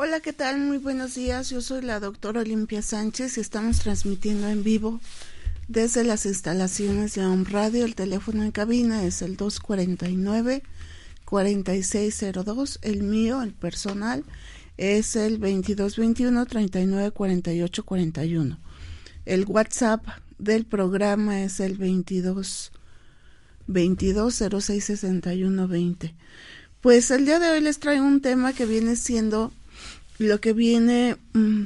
Hola, ¿qué tal? Muy buenos días. Yo soy la doctora Olimpia Sánchez y estamos transmitiendo en vivo desde las instalaciones de Home Radio. El teléfono en cabina es el 249-4602. El mío, el personal, es el 2221-394841. El WhatsApp del programa es el 22 22066120. Pues el día de hoy les traigo un tema que viene siendo lo que viene mm,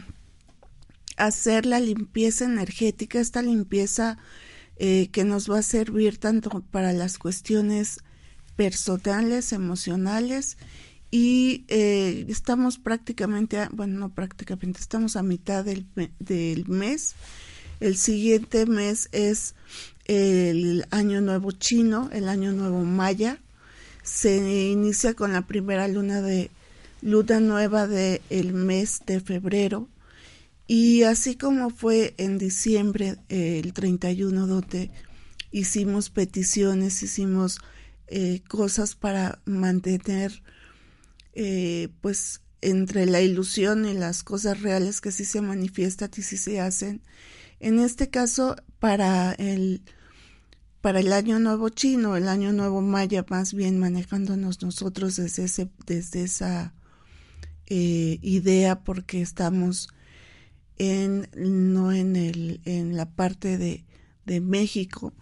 a hacer la limpieza energética, esta limpieza eh, que nos va a servir tanto para las cuestiones personales, emocionales y eh, estamos prácticamente, bueno, no prácticamente, estamos a mitad del, del mes. El siguiente mes es el Año Nuevo Chino, el Año Nuevo Maya. Se inicia con la primera luna de luna nueva del mes de febrero. Y así como fue en diciembre, el 31, donde hicimos peticiones, hicimos eh, cosas para mantener, eh, pues, entre la ilusión y las cosas reales que sí se manifiestan y sí se hacen. En este caso, para el, para el año nuevo chino, el año nuevo maya, más bien manejándonos nosotros desde, ese, desde esa eh, idea porque estamos en no en el en la parte de, de México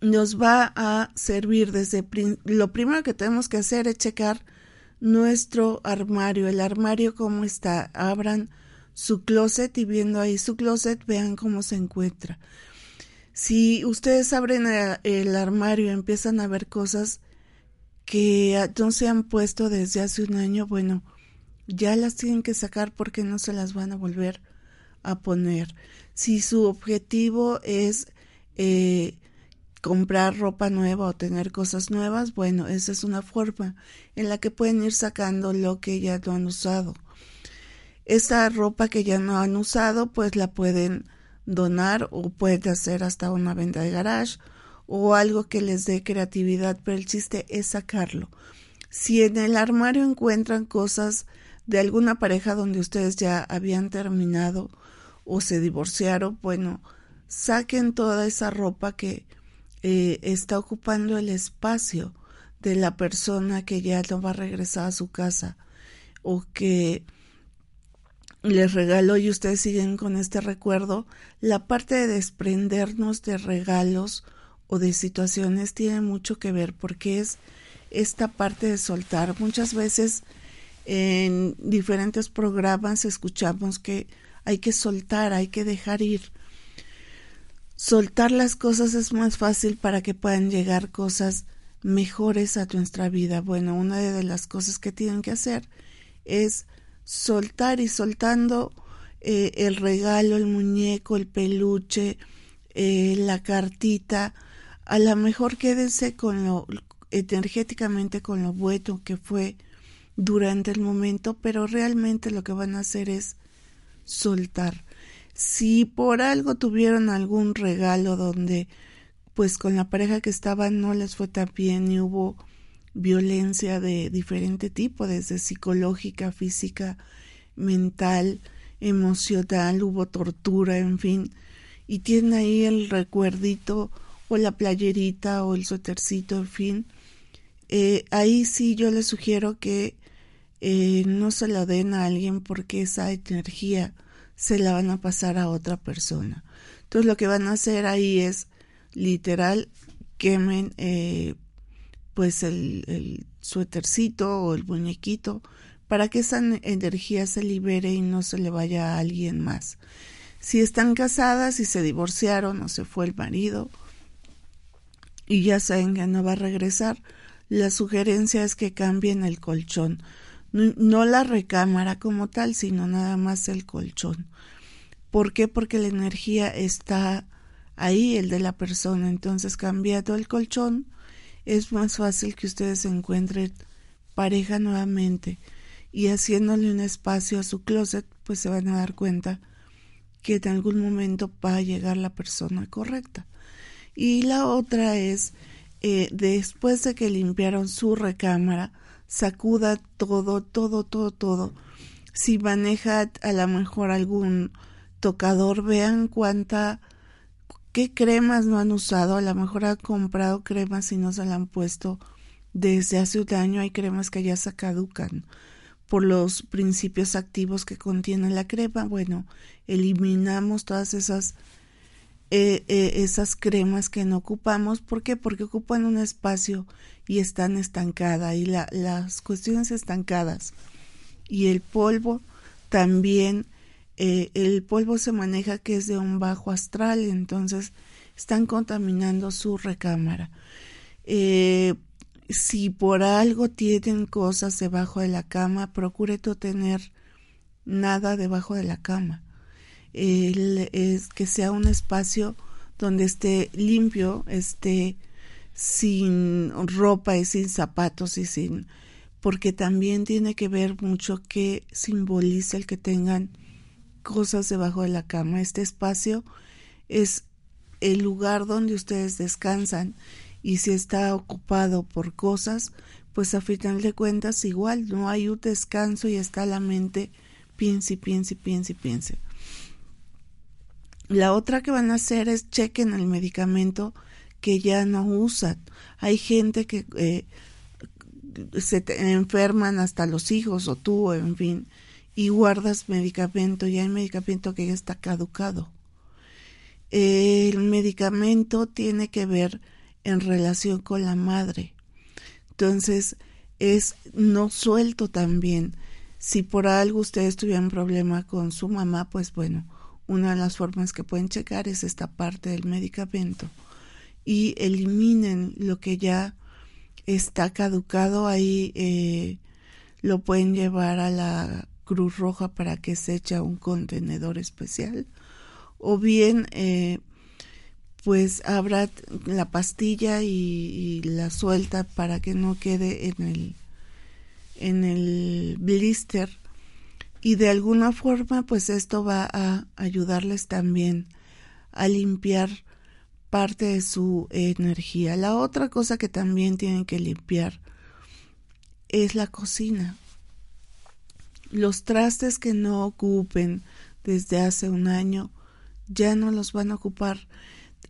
nos va a servir desde lo primero que tenemos que hacer es checar nuestro armario el armario cómo está. Abran su closet y viendo ahí su closet vean cómo se encuentra. Si ustedes abren el, el armario empiezan a ver cosas que no se han puesto desde hace un año, bueno, ya las tienen que sacar porque no se las van a volver a poner. Si su objetivo es eh, comprar ropa nueva o tener cosas nuevas, bueno, esa es una forma en la que pueden ir sacando lo que ya no han usado. Esa ropa que ya no han usado, pues la pueden donar o pueden hacer hasta una venta de garage o algo que les dé creatividad, pero el chiste es sacarlo. Si en el armario encuentran cosas de alguna pareja donde ustedes ya habían terminado o se divorciaron, bueno, saquen toda esa ropa que eh, está ocupando el espacio de la persona que ya no va a regresar a su casa o que les regaló y ustedes siguen con este recuerdo, la parte de desprendernos de regalos o de situaciones tiene mucho que ver porque es esta parte de soltar. Muchas veces en diferentes programas escuchamos que hay que soltar, hay que dejar ir. Soltar las cosas es más fácil para que puedan llegar cosas mejores a nuestra vida. Bueno, una de las cosas que tienen que hacer es soltar y soltando eh, el regalo, el muñeco, el peluche, eh, la cartita, a lo mejor quédense con lo energéticamente con lo bueno que fue durante el momento, pero realmente lo que van a hacer es soltar. Si por algo tuvieron algún regalo donde pues con la pareja que estaban no les fue tan bien y hubo violencia de diferente tipo, desde psicológica, física, mental, emocional, hubo tortura, en fin, y tienen ahí el recuerdito la playerita o el suétercito, en fin, eh, ahí sí yo les sugiero que eh, no se la den a alguien porque esa energía se la van a pasar a otra persona. Entonces lo que van a hacer ahí es literal quemen eh, pues el, el suétercito o el muñequito para que esa energía se libere y no se le vaya a alguien más. Si están casadas y se divorciaron o se fue el marido y ya saben que no va a regresar, la sugerencia es que cambien el colchón. No la recámara como tal, sino nada más el colchón. ¿Por qué? Porque la energía está ahí, el de la persona. Entonces, cambiando el colchón, es más fácil que ustedes encuentren pareja nuevamente y haciéndole un espacio a su closet, pues se van a dar cuenta que en algún momento va a llegar la persona correcta. Y la otra es, eh, después de que limpiaron su recámara, sacuda todo, todo, todo, todo. Si maneja a lo mejor algún tocador, vean cuánta, qué cremas no han usado. A lo mejor han comprado cremas y no se la han puesto desde hace un año. Hay cremas que ya se caducan por los principios activos que contiene la crema. Bueno, eliminamos todas esas eh, eh, esas cremas que no ocupamos. ¿Por qué? Porque ocupan un espacio y están estancadas y la, las cuestiones estancadas y el polvo también eh, el polvo se maneja que es de un bajo astral entonces están contaminando su recámara si por algo tienen cosas debajo de la cama, procure no tener nada debajo de la cama. Es que sea un espacio donde esté limpio, esté sin ropa y sin zapatos y sin porque también tiene que ver mucho que simboliza el que tengan cosas debajo de la cama. Este espacio es el lugar donde ustedes descansan y si está ocupado por cosas, pues a final de cuentas igual no hay un descanso y está la mente piense piense piense piense. La otra que van a hacer es chequen el medicamento que ya no usan. Hay gente que eh, se enferman hasta los hijos o tú, en fin, y guardas medicamento y hay medicamento que ya está caducado. El medicamento tiene que ver en relación con la madre. Entonces, es no suelto también. Si por algo ustedes tuvieran problema con su mamá, pues bueno, una de las formas que pueden checar es esta parte del medicamento y eliminen lo que ya está caducado. Ahí eh, lo pueden llevar a la Cruz Roja para que se eche un contenedor especial. O bien eh, pues abra la pastilla y, la suelta para que no quede en el en el blister y de alguna forma pues esto va a ayudarles también a limpiar parte de su energía. La otra cosa que también tienen que limpiar es la cocina. Los trastes que no ocupen desde hace un año ya no los van a ocupar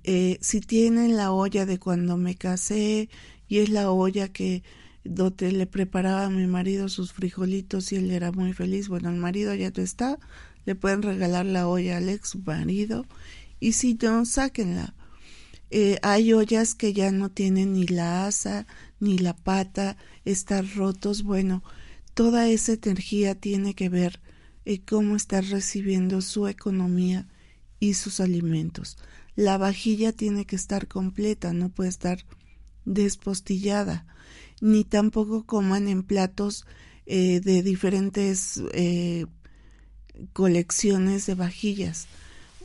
eh, si tienen la olla de cuando me casé y es la olla que donde le preparaba a mi marido sus frijolitos y él era muy feliz, bueno, el marido ya no está, le pueden regalar la olla al ex marido y si no, sáquenla. Eh, hay ollas que ya no tienen ni la asa ni la pata, están rotos, bueno, toda esa energía tiene que ver en cómo está recibiendo su economía y sus alimentos. La vajilla tiene que estar completa, no puede estar despostillada, ni tampoco coman en platos eh, de diferentes eh, colecciones de vajillas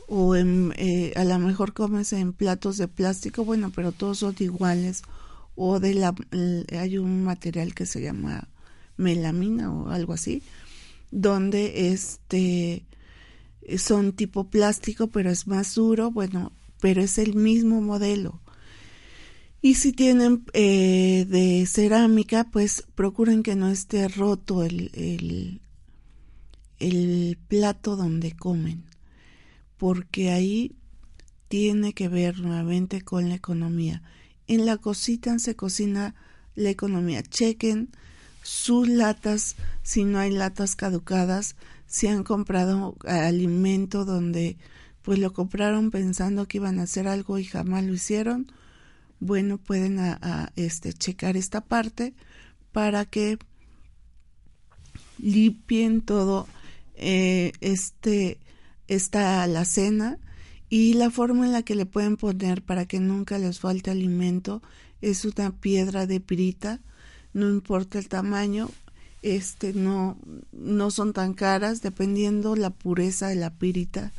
o eh, a lo mejor comes en platos de plástico, bueno, pero todos son iguales o de la hay un material que se llama melamina o algo así, donde este son tipo plástico, pero es más duro, bueno, pero es el mismo modelo. Y si tienen eh, de cerámica, pues procuren que no esté roto el, el, el plato donde comen, porque ahí tiene que ver nuevamente con la economía. En la cocina se cocina la economía. Chequen sus latas, si no hay latas caducadas, si han comprado alimento donde pues lo compraron pensando que iban a hacer algo y jamás lo hicieron, bueno, pueden a, este, checar esta parte para que limpien todo eh, este, esta alacena y la forma en la que le pueden poner para que nunca les falte alimento es una piedra de pirita, no importa el tamaño, este no no son tan caras dependiendo la pureza de la pirita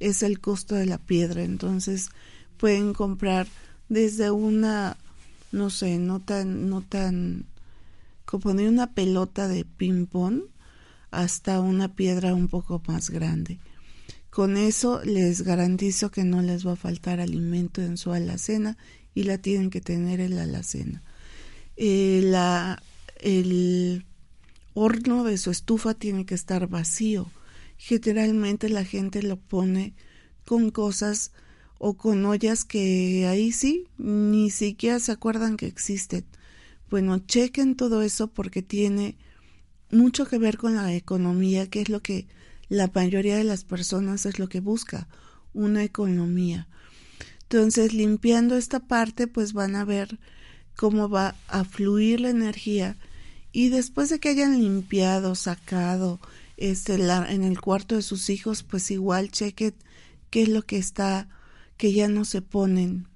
es el costo de la piedra. Entonces pueden comprar desde una no sé no tan no tan como de una pelota de ping pong hasta una piedra un poco más grande con eso les garantizo que no les va a faltar alimento en su alacena y la tienen que tener en la alacena. Eh, la, el horno de su estufa tiene que estar vacío. Generalmente la gente lo pone con cosas o con ollas que ahí sí ni siquiera se acuerdan que existen. Bueno, chequen todo eso porque tiene mucho que ver con la economía, que es lo que la mayoría de las personas es lo que busca, una economía. Entonces, limpiando esta parte, pues van a ver cómo va a fluir la energía y después de que hayan limpiado, sacado este en el cuarto de sus hijos, pues igual chequen qué es lo que está que ya no se ponen,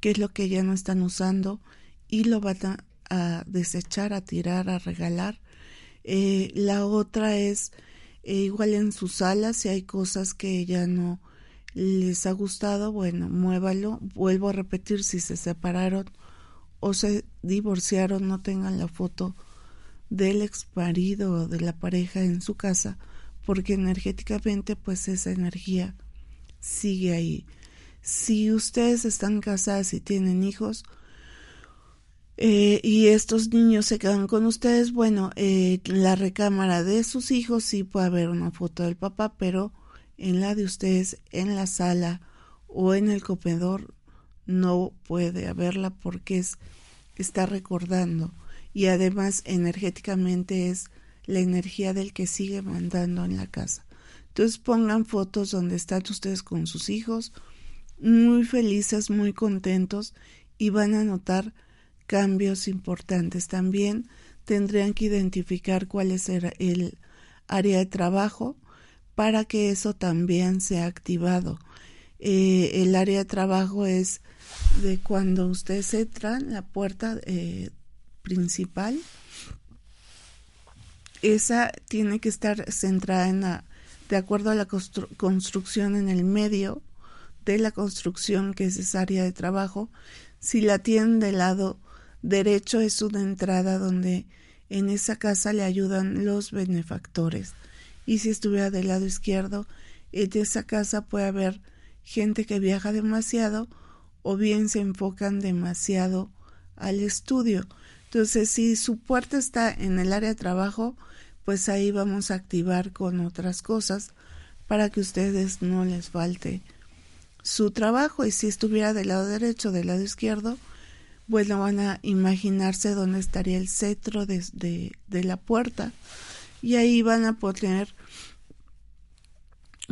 qué es lo que ya no están usando y lo van a, desechar, a tirar, a regalar. Eh, la otra es e igual en su sala, si hay cosas que ya no les ha gustado, bueno, muévalo. Vuelvo a repetir, si se separaron o se divorciaron, no tengan la foto del ex marido o de la pareja en su casa, porque energéticamente pues esa energía sigue ahí. Si ustedes están casadas y tienen hijos, eh, y estos niños se quedan con ustedes, bueno, eh, la recámara de sus hijos sí puede haber una foto del papá, pero en la de ustedes, en la sala o en el comedor, no puede haberla porque es, está recordando y además energéticamente es la energía del que sigue mandando en la casa. Entonces pongan fotos donde están ustedes con sus hijos, muy felices, muy contentos y van a notar cambios importantes. También tendrían que identificar cuál es el área de trabajo para que eso también sea activado. Eh, el área de trabajo es de cuando ustedes entran, la puerta eh, principal. Esa tiene que estar centrada de acuerdo a la construcción en el medio de la construcción, que es esa área de trabajo. Si la tienen del lado derecho es una entrada donde en esa casa le ayudan los benefactores. Y si estuviera del lado izquierdo, en esa casa puede haber gente que viaja demasiado o bien se enfocan demasiado al estudio. Entonces, si su puerta está en el área de trabajo, pues ahí vamos a activar con otras cosas para que ustedes no les falte su trabajo. Y si estuviera del lado derecho, del lado izquierdo, bueno, van a imaginarse dónde estaría el cetro de, de, la puerta y ahí van a poner,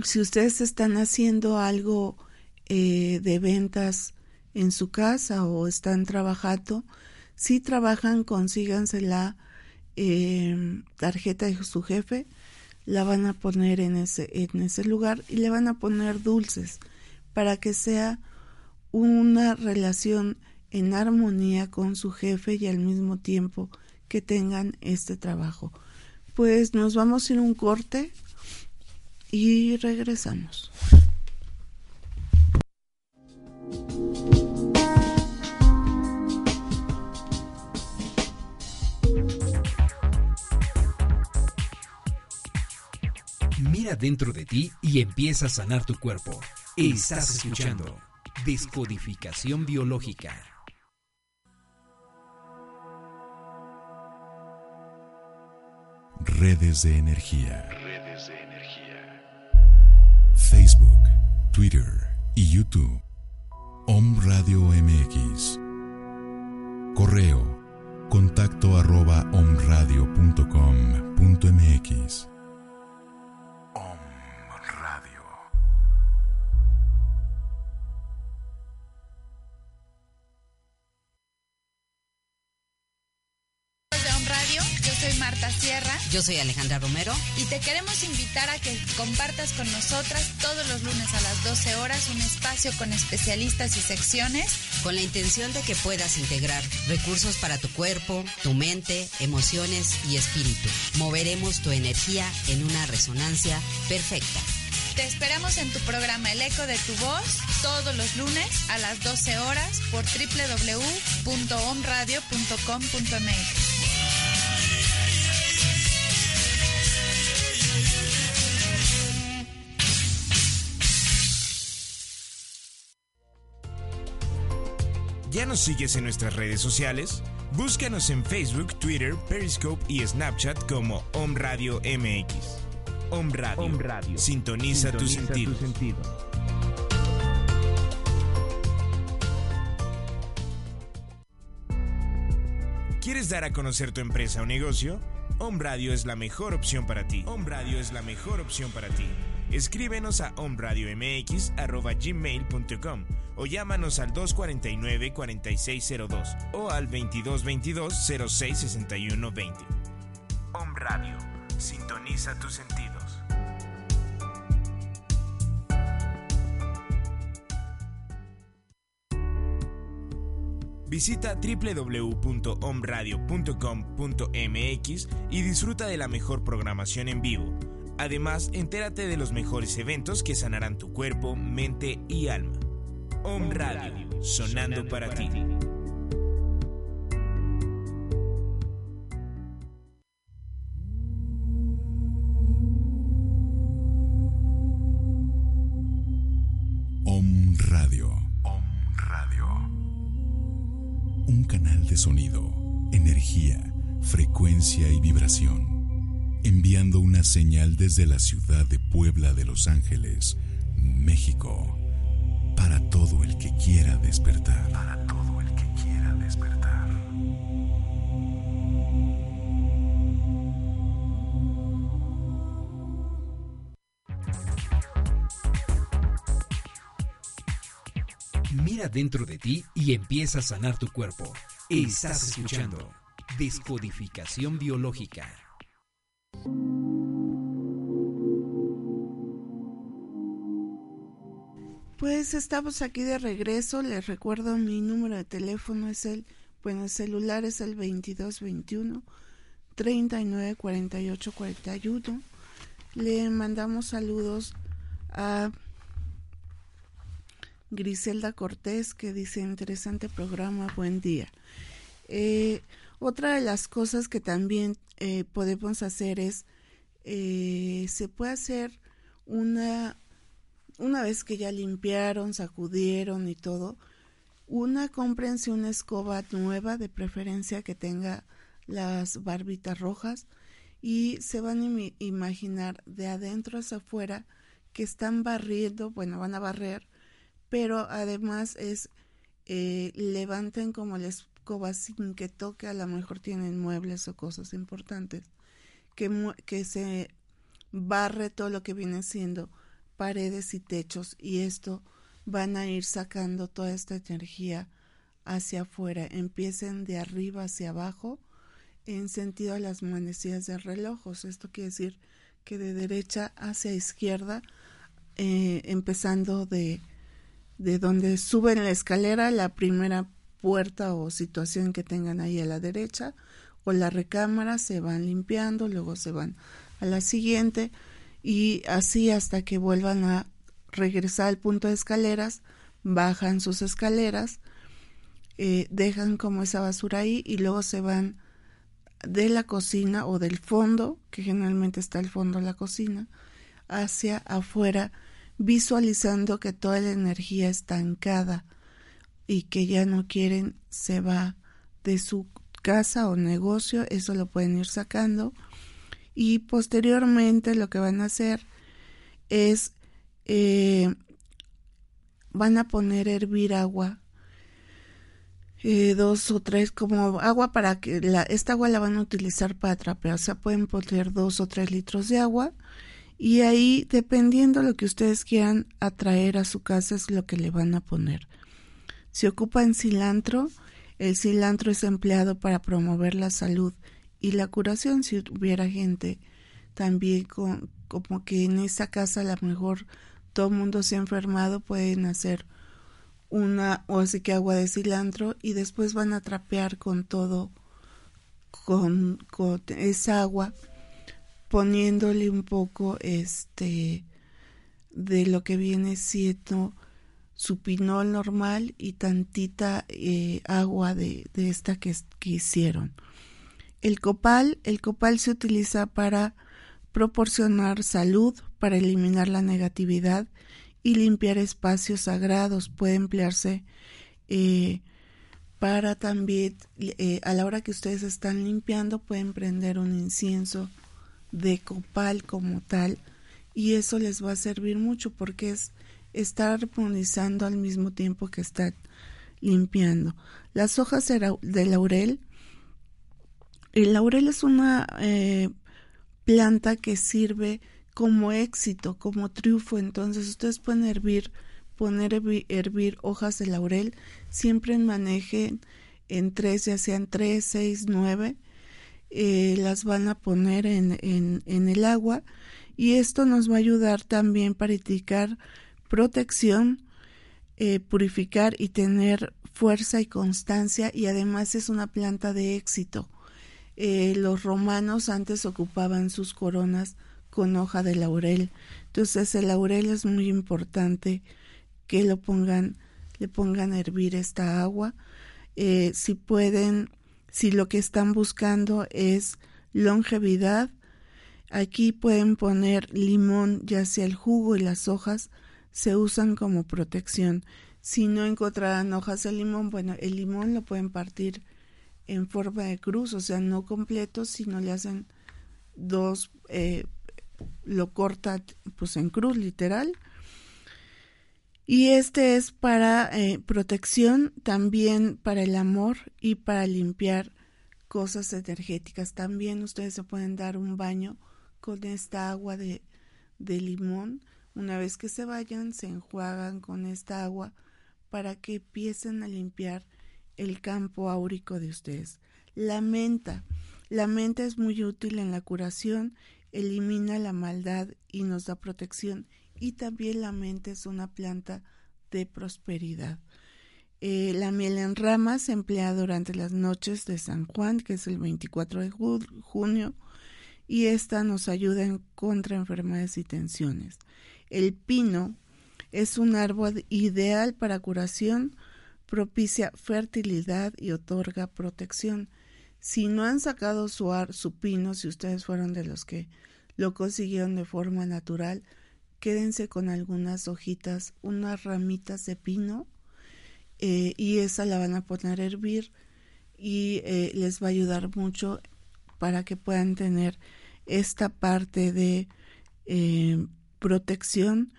si ustedes están haciendo algo eh, de ventas en su casa o están trabajando, si trabajan, consíganse la em, tarjeta de su jefe, la van a poner en ese, en ese lugar y le van a poner dulces para que sea una relación en armonía con su jefe y al mismo tiempo que tengan este trabajo. Pues nos vamos a ir un corte y regresamos. Mira dentro de ti y empieza a sanar tu cuerpo. Estás escuchando Descodificación Biológica. Redes de energía. Redes de energía. Facebook, Twitter y YouTube. Om Radio MX. Correo contacto arroba omradio.com.mx. Yo soy Alejandra Romero. y te queremos invitar a que compartas con nosotras todos los lunes a las 12 horas un espacio con especialistas y secciones con la intención de que puedas integrar recursos para tu cuerpo, tu mente, emociones y espíritu. Moveremos tu energía en una resonancia perfecta. Te esperamos en tu programa El Eco de tu Voz todos los lunes a las 12 horas por www.omradio.com.mx. ¿Ya nos sigues en nuestras redes sociales? Búscanos en Facebook, Twitter, Periscope y Snapchat como Om Radio MX. Om Radio. Sintoniza, tu sentido. ¿Quieres dar a conocer tu empresa o negocio? Om Radio es la mejor opción para ti. Om Radio es la mejor opción para ti. Escríbenos a omradiomx@gmail.com o llámanos al 249-4602 o al 2222-066120. Om Radio. Sintoniza tus sentidos. Visita www.omradio.com.mx y disfruta de la mejor programación en vivo. Además, entérate de los mejores eventos que sanarán tu cuerpo, mente y alma. Om Radio, sonando para ti. Om Radio. Om Radio. Un canal de sonido, energía, frecuencia y vibración. Enviando una señal desde la ciudad de Puebla de Los Ángeles, México. Para todo el que quiera despertar. Para todo el que quiera despertar. Mira dentro de ti y empieza a sanar tu cuerpo. Estás escuchando Descodificación Biológica. Pues estamos aquí de regreso. Les recuerdo mi número de teléfono es el, bueno, el celular es el 2221 39 48 41. Le mandamos saludos a Griselda Cortés que dice interesante programa, buen día. Eh, otra de las cosas que también eh, podemos hacer es, eh, se puede hacer una una vez que ya limpiaron, sacudieron y todo, una cómprense una escoba nueva, de preferencia que tenga las barbitas rojas, y se van a imaginar de adentro hacia afuera que están barriendo, bueno, van a barrer, pero además es eh, levanten como la sin que toque, a lo mejor tienen muebles o cosas importantes, que, que se barre todo lo que viene siendo paredes y techos y esto van a ir sacando toda esta energía hacia afuera. Empiecen de arriba hacia abajo en sentido a las manecillas de relojos. Esto quiere decir que de derecha hacia izquierda, eh, empezando de, de donde suben la escalera, la primera puerta o situación que tengan ahí a la derecha, o la recámara, se van limpiando, luego se van a la siguiente y así hasta que vuelvan a regresar al punto de escaleras, bajan sus escaleras, eh, dejan como esa basura ahí y luego se van de la cocina o del fondo, que generalmente está el fondo de la cocina, hacia afuera, visualizando que toda la energía estancada y que ya no quieren se va de su casa o negocio, eso lo pueden ir sacando y posteriormente lo que van a hacer es eh, van a poner a hervir agua eh, dos o tres como agua para que la, esta agua la van a utilizar para trapear, o sea, pueden poner dos o tres litros de agua y ahí dependiendo lo que ustedes quieran atraer a su casa es lo que le van a poner. Si ocupan cilantro, el cilantro es empleado para promover la salud y la curación. Si hubiera gente también como que en esa casa a lo mejor todo el mundo se ha enfermado, pueden hacer una o así que agua de cilantro y después van a trapear con todo con, con esa agua poniéndole un poco este de lo que viene siendo su pinol normal y tantita eh, agua de, de esta que, que, hicieron. El copal, el copal se utiliza para proporcionar salud, para eliminar la negatividad y limpiar espacios sagrados. Puede emplearse eh, para también, eh, a la hora que ustedes están limpiando, pueden prender un incienso de copal como tal y eso les va a servir mucho porque es estar armonizando al mismo tiempo que están limpiando. Las hojas de laurel, el laurel es una eh, planta que sirve como éxito, como triunfo. Entonces ustedes pueden hervir, poner hervir, hojas de laurel, siempre manejen en tres, ya sean tres, seis, nueve, eh, las van a poner en, en, en el agua y esto nos va a ayudar también para indicar protección, eh, purificar y tener fuerza y constancia y además es una planta de éxito. Eh, los romanos antes ocupaban sus coronas con hoja de laurel. Entonces el laurel es muy importante que lo pongan, le pongan a hervir esta agua. Eh, si pueden, si lo que están buscando es longevidad, aquí pueden poner limón, ya sea el jugo y las hojas, se usan como protección. Si no encontrarán hojas de limón, bueno, el limón lo pueden partir en forma de cruz, o sea, no completo, sino le hacen dos, eh, lo corta pues en cruz literal. Y este es para eh, protección, también para el amor y para limpiar cosas energéticas. También ustedes se pueden dar un baño con esta agua de, de limón. Una vez que se vayan, se enjuagan con esta agua para que empiecen a limpiar el campo áurico de ustedes. La menta. La menta es muy útil en la curación, elimina la maldad y nos da protección. Y también la menta es una planta de prosperidad. Eh, la miel en ramas se emplea durante las noches de San Juan, que es el 24 de junio, y esta nos ayuda en contra enfermedades y tensiones. El pino es un árbol ideal para curación propicia fertilidad y otorga protección. Si no han sacado su, ar, su pino, si ustedes fueron de los que lo consiguieron de forma natural, quédense con algunas hojitas, unas ramitas de pino eh, y esa la van a poner a hervir y eh, les va a ayudar mucho para que puedan tener esta parte de eh, protección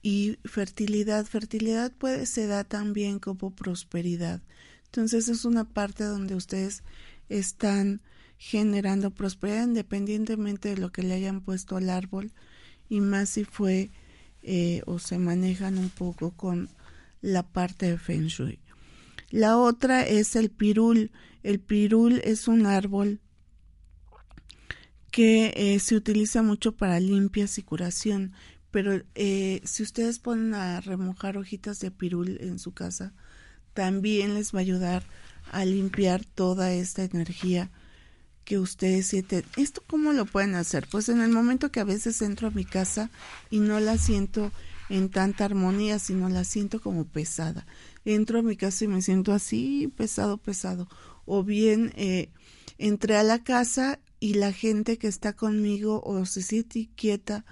y fertilidad. Fertilidad puede se da también como prosperidad. Entonces es una parte donde ustedes están generando prosperidad independientemente de lo que le hayan puesto al árbol y más si fue eh, o se manejan un poco con la parte de Feng Shui. La otra es el pirul. El pirul es un árbol que eh, se utiliza mucho para limpias y curación pero eh, si ustedes ponen a remojar hojitas de pirul en su casa, también les va a ayudar a limpiar toda esta energía que ustedes sienten. ¿Esto cómo lo pueden hacer? Pues en el momento que a veces entro a mi casa y no la siento en tanta armonía, sino la siento como pesada. Entro a mi casa y me siento así, pesado, pesado. O bien eh, entré a la casa y la gente que está conmigo o se siente quieta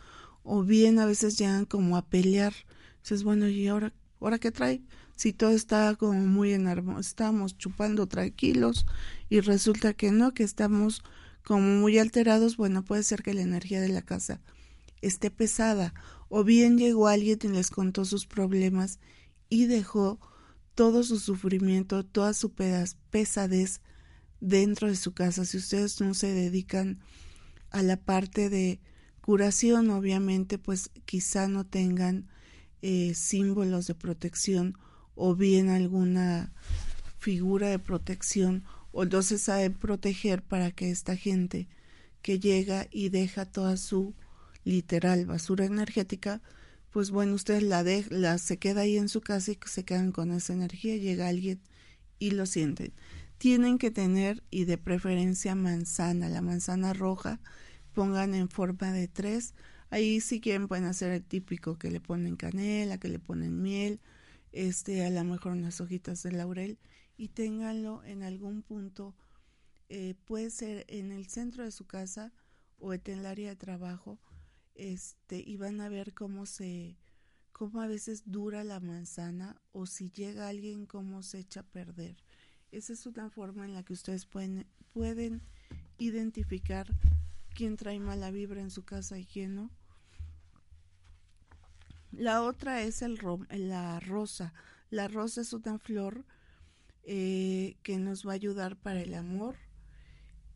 o bien a veces llegan como a pelear. Dices, bueno, ¿y ahora, ahora qué trae? Si todo está como muy en estamos chupando tranquilos y resulta que no, que estamos como muy alterados, bueno, puede ser que la energía de la casa esté pesada, o bien llegó alguien y les contó sus problemas y dejó todo su sufrimiento, toda su pesadez dentro de su casa. Si ustedes no se dedican a la parte de curación, obviamente, pues quizá no tengan eh, símbolos de protección o bien alguna figura de protección o no se sabe proteger para que esta gente que llega y deja toda su literal basura energética, pues bueno, ustedes la, de, la se queda ahí en su casa y se quedan con esa energía, llega alguien y lo sienten. Tienen que tener y de preferencia manzana, la manzana roja, pongan en forma de tres. Ahí si quieren pueden hacer el típico que le ponen canela, que le ponen miel, este, a lo mejor unas hojitas de laurel y ténganlo en algún punto, eh, puede ser en el centro de su casa o en el área de trabajo, este, y van a ver cómo se, cómo a veces dura la manzana o si llega alguien cómo se echa a perder. Esa es una forma en la que ustedes pueden, pueden identificar quién trae mala vibra en su casa y quién no. La otra es el la rosa. La rosa es una flor eh, que nos va a ayudar para el amor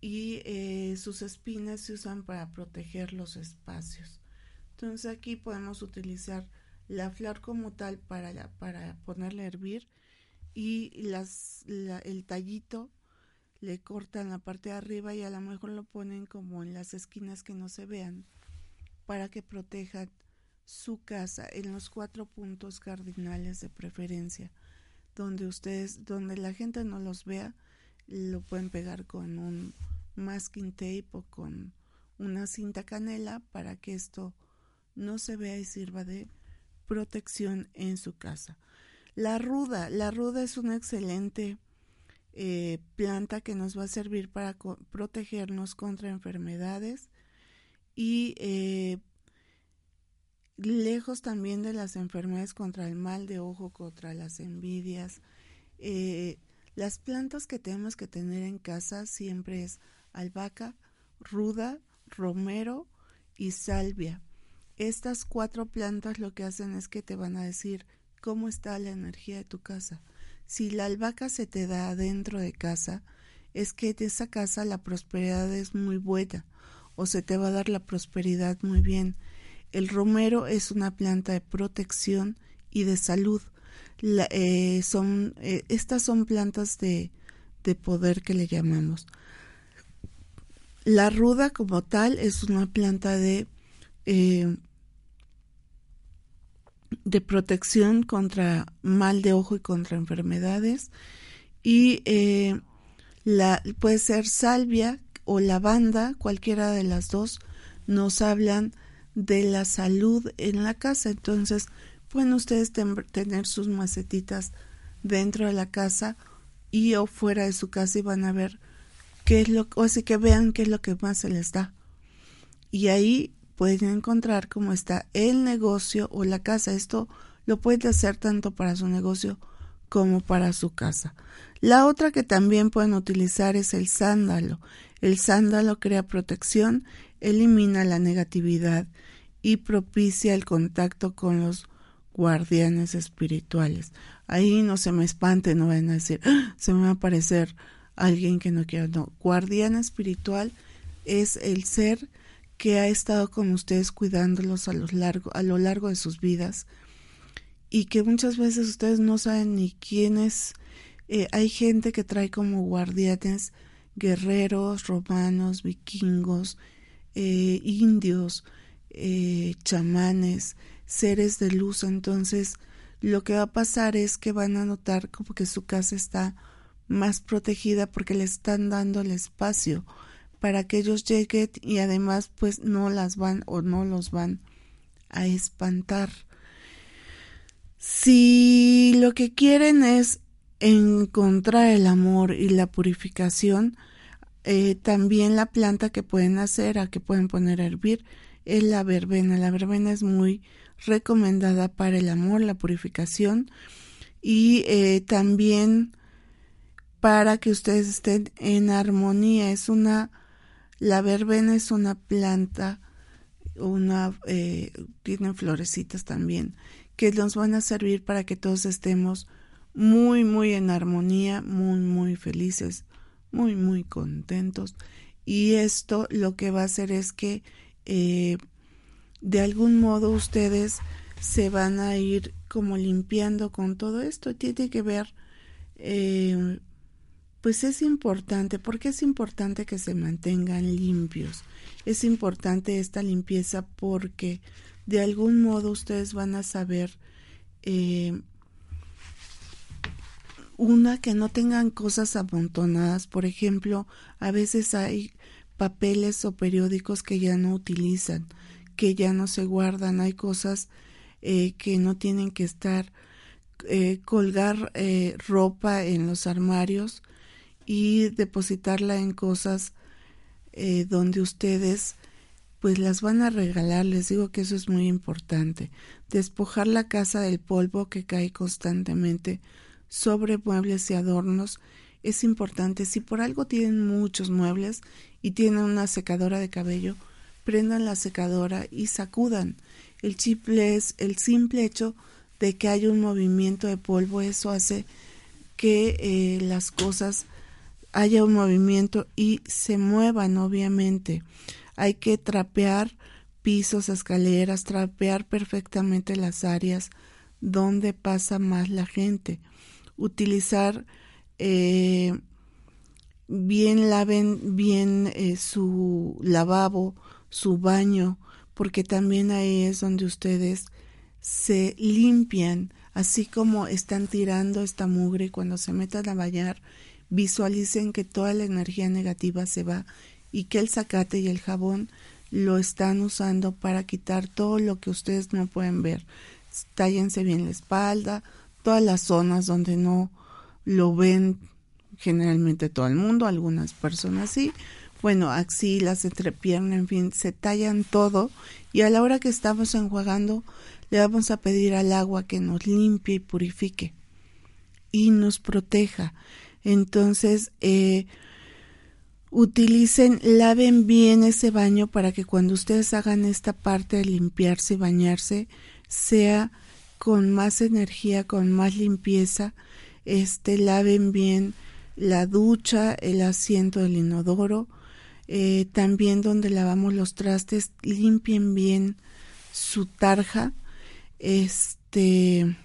y eh, sus espinas se usan para proteger los espacios. Entonces aquí podemos utilizar la flor como tal para, para ponerle a hervir y las, el tallito le cortan la parte de arriba y a lo mejor lo ponen como en las esquinas que no se vean para que protejan su casa en los cuatro puntos cardinales de preferencia donde ustedes donde la gente no los vea lo pueden pegar con un masking tape o con una cinta canela para que esto no se vea y sirva de protección en su casa. La ruda, la ruda es una excelente eh, planta que nos va a servir para protegernos contra enfermedades y eh, lejos también de las enfermedades contra el mal de ojo, contra las envidias. Eh, las plantas que tenemos que tener en casa siempre es albahaca, ruda, romero y salvia. Estas cuatro plantas lo que hacen es que te van a decir cómo está la energía de tu casa. Si la albahaca se te da dentro de casa, es que de esa casa la prosperidad es muy buena o se te va a dar la prosperidad muy bien. El romero es una planta de protección y de salud. Eh, son, eh, estas son plantas de, de poder que le llamamos. La ruda como tal es una planta de, eh, de protección contra mal de ojo y contra enfermedades. Y eh, la, puede ser salvia o lavanda, cualquiera de las dos, nos hablan de la salud en la casa. Entonces, pueden ustedes tener sus macetitas dentro de la casa y o fuera de su casa y van a ver qué es lo, o así que vean qué es lo que más se les da. Y ahí pueden encontrar cómo está el negocio o la casa. Esto lo pueden hacer tanto para su negocio como para su casa. La otra que también pueden utilizar es el sándalo. El sándalo crea protección, elimina la negatividad y propicia el contacto con los guardianes espirituales. Ahí no se me espante, no van a decir, ¡Ah! se me va a aparecer alguien que no quiera. No, guardián espiritual es el ser que ha estado con ustedes cuidándolos a lo largo, a lo largo de sus vidas y que muchas veces ustedes no saben ni quién es. Eh, hay gente que trae como guardianes guerreros, romanos, vikingos, eh, indios, eh, chamanes, seres de luz. Entonces, lo que va a pasar es que van a notar como que su casa está más protegida porque le están dando el espacio para que ellos lleguen y además pues no las van o no los van a espantar. Si lo que quieren es encontrar el amor y la purificación, eh, también la planta que pueden hacer, a que pueden poner a hervir, es la verbena. La verbena es muy recomendada para el amor, la purificación y eh, también para que ustedes estén en armonía. Es una, la verbena es una planta, una, eh, florecitas también, que nos van a servir para que todos estemos muy, muy en armonía, muy, muy felices, muy, muy contentos. Y esto lo que va a hacer es que eh, de algún modo ustedes se van a ir como limpiando con todo esto. Tiene que ver, eh, pues es importante, porque es importante que se mantengan limpios. Es importante esta limpieza porque de algún modo ustedes van a saber eh, una que no tengan cosas amontonadas. Por ejemplo, a veces hay papeles o periódicos que ya no utilizan, que ya no se guardan. Hay cosas eh, que no tienen que estar, eh, colgar eh, ropa en los armarios y depositarla en cosas donde ustedes pues las van a regalar. Les digo que eso es muy importante. Despojar la casa del polvo que cae constantemente sobre muebles y adornos es importante. Si por algo tienen muchos muebles y tienen una secadora de cabello, prendan la secadora y sacudan. El simple es el simple hecho de que haya un movimiento de polvo, eso hace que eh, las cosas haya un movimiento y se muevan, obviamente. Hay que trapear pisos, escaleras, trapear perfectamente las áreas donde pasa más la gente utilizar eh, bien laven bien eh, su lavabo, su baño, porque también ahí es donde ustedes se limpian, así como están tirando esta mugre cuando se metan a bañar, visualicen que toda la energía negativa se va y que el zacate y el jabón lo están usando para quitar todo lo que ustedes no pueden ver. Tállense bien la espalda, todas las zonas donde no lo ven generalmente todo el mundo, algunas personas sí, bueno, axilas, entrepierna, en fin, se tallan todo y a la hora que estamos enjuagando le vamos a pedir al agua que nos limpie y purifique y nos proteja. Entonces, eh, utilicen, laven bien ese baño para que cuando ustedes hagan esta parte de limpiarse y bañarse, sea con más energía, con más limpieza, este laven bien la ducha, el asiento del inodoro, eh, también donde lavamos los trastes, limpien bien su tarja, este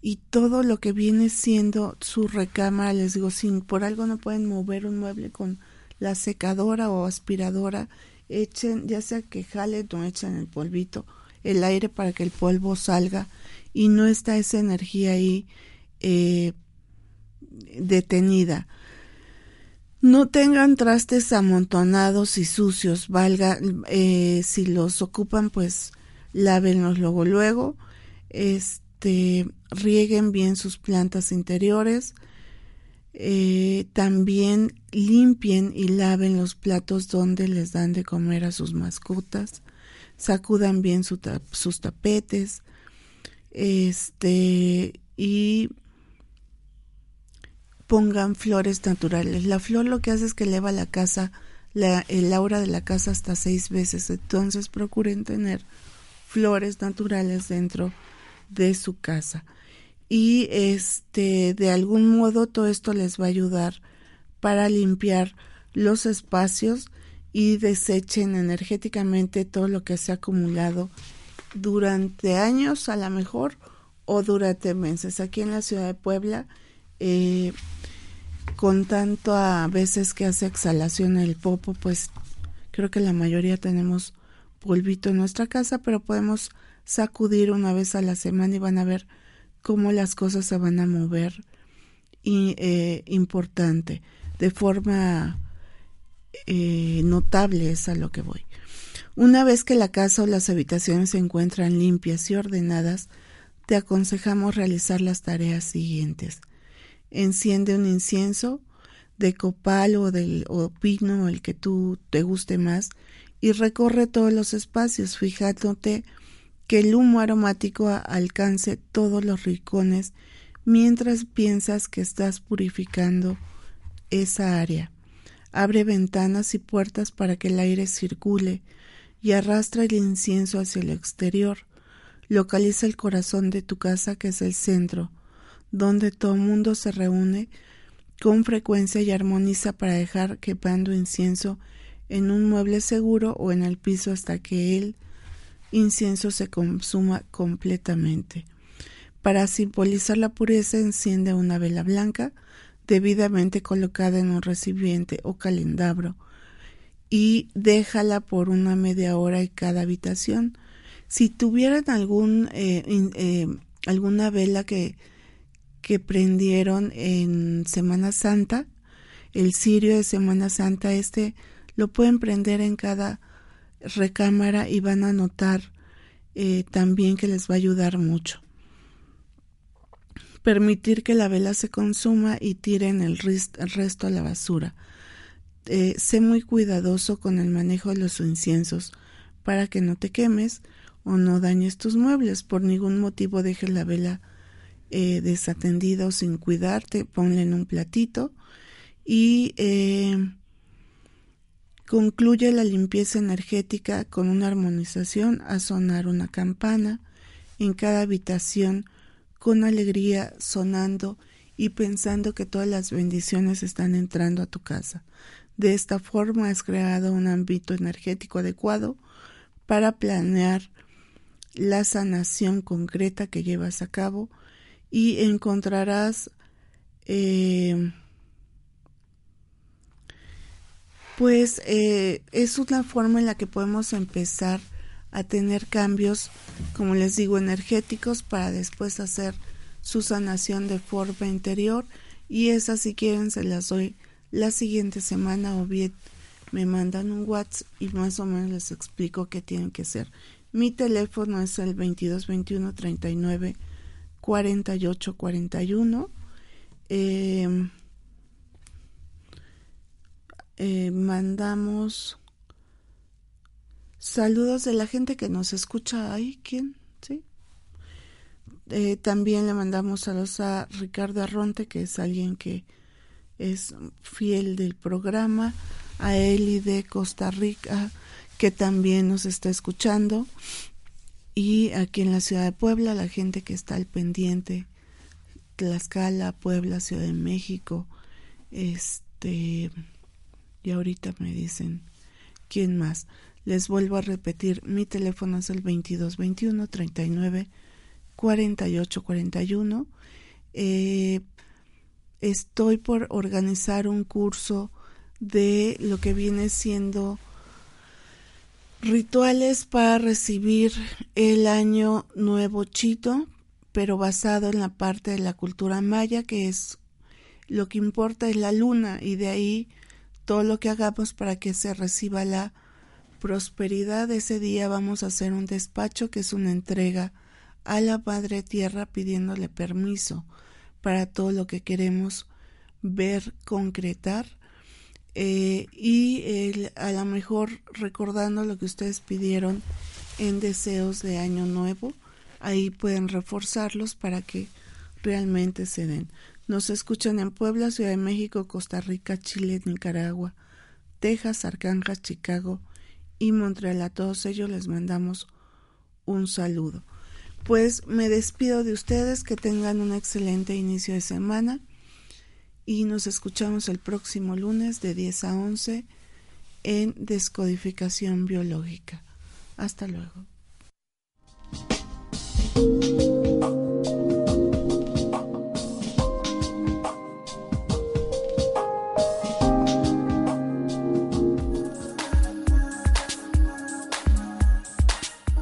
y todo lo que viene siendo su recámara, les digo, sin por algo no pueden mover un mueble con la secadora o aspiradora, echen, ya sea que jalen o echen el polvito, el aire para que el polvo salga y no está esa energía ahí eh, detenida. No tengan trastes amontonados y sucios, valga, eh, si los ocupan, pues lávenlos luego, luego, este, rieguen bien sus plantas interiores, eh, también limpien y laven los platos donde les dan de comer a sus mascotas, sacudan bien sus tapetes, este, y pongan flores naturales. La flor lo que hace es que eleva la casa, el aura de la casa hasta seis veces. Entonces procuren tener flores naturales dentro de su casa. Y este, de algún modo todo esto les va a ayudar para limpiar los espacios y desechen energéticamente todo lo que se ha acumulado durante años a lo mejor o durante meses. Aquí en la ciudad de Puebla eh, con tanto a veces que hace exhalación el popo, pues creo que la mayoría tenemos polvito en nuestra casa, pero podemos sacudir una vez a la semana y van a ver cómo las cosas se van a mover y, eh, importante, de forma eh, notable es a lo que voy. Una vez que la casa o las habitaciones se encuentran limpias y ordenadas, te aconsejamos realizar las tareas siguientes enciende un incienso de copal o del o pino, el que tú te guste más, y recorre todos los espacios, fijándote que el humo aromático alcance todos los rincones mientras piensas que estás purificando esa área. Abre ventanas y puertas para que el aire circule y arrastra el incienso hacia el exterior. Localiza el corazón de tu casa, que es el centro, donde todo mundo se reúne con frecuencia y armoniza para dejar quepando incienso en un mueble seguro o en el piso hasta que el incienso se consuma completamente. Para simbolizar la pureza enciende una vela blanca debidamente colocada en un recipiente o calendabro y déjala por una media hora en cada habitación. Si tuvieran eh, eh, alguna vela que que prendieron en Semana Santa, el cirio de Semana Santa, este lo pueden prender en cada recámara y van a notar eh, también que les va a ayudar mucho. Permitir que la vela se consuma y tiren el, resto a la basura. Eh, sé muy cuidadoso con el manejo de los inciensos para que no te quemes o no dañes tus muebles. Por ningún motivo dejes la vela eh, desatendido sin cuidarte, ponle en un platito y concluye la limpieza energética con una armonización a sonar una campana en cada habitación con alegría sonando y pensando que todas las bendiciones están entrando a tu casa. De esta forma has creado un ámbito energético adecuado para planear la sanación concreta que llevas a cabo y encontrarás eh, pues eh, es una forma en la que podemos empezar a tener cambios, como les digo, energéticos para después hacer su sanación de forma interior y esa si quieren se las doy la siguiente semana o bien me mandan un WhatsApp y más o menos les explico qué tienen que hacer. Mi teléfono es el 2221 39 4841. Eh, eh, mandamos saludos de la gente que nos escucha ahí. ¿Quién? ¿Sí? Eh, también le mandamos saludos a Ricardo Arronte, que es alguien que es fiel del programa, a Eli de Costa Rica, que también nos está escuchando, y aquí en la ciudad de Puebla, la gente que está al pendiente, Tlaxcala, Puebla, Ciudad de México, este, y ahorita me dicen, ¿quién más? Les vuelvo a repetir, mi teléfono es el 2221 39 48 41. estoy por organizar un curso de lo que viene siendo Rituales para recibir el año nuevo chito, pero basado en la parte de la cultura maya, que es lo que importa es la luna y de ahí todo lo que hagamos para que se reciba la prosperidad. Ese día vamos a hacer un despacho que es una entrega a la Madre Tierra pidiéndole permiso para todo lo que queremos ver concretar eh, y a lo mejor recordando lo que ustedes pidieron en deseos de año nuevo, ahí pueden reforzarlos para que realmente se den. Nos escuchan en Puebla, Ciudad de México, Costa Rica, Chile, Nicaragua, Texas, Arcángel, Chicago y Montreal. A todos ellos les mandamos un saludo. Pues me despido de ustedes, que tengan un excelente inicio de semana y nos escuchamos el próximo lunes de 10 a 11 en Descodificación Biológica. Hasta luego.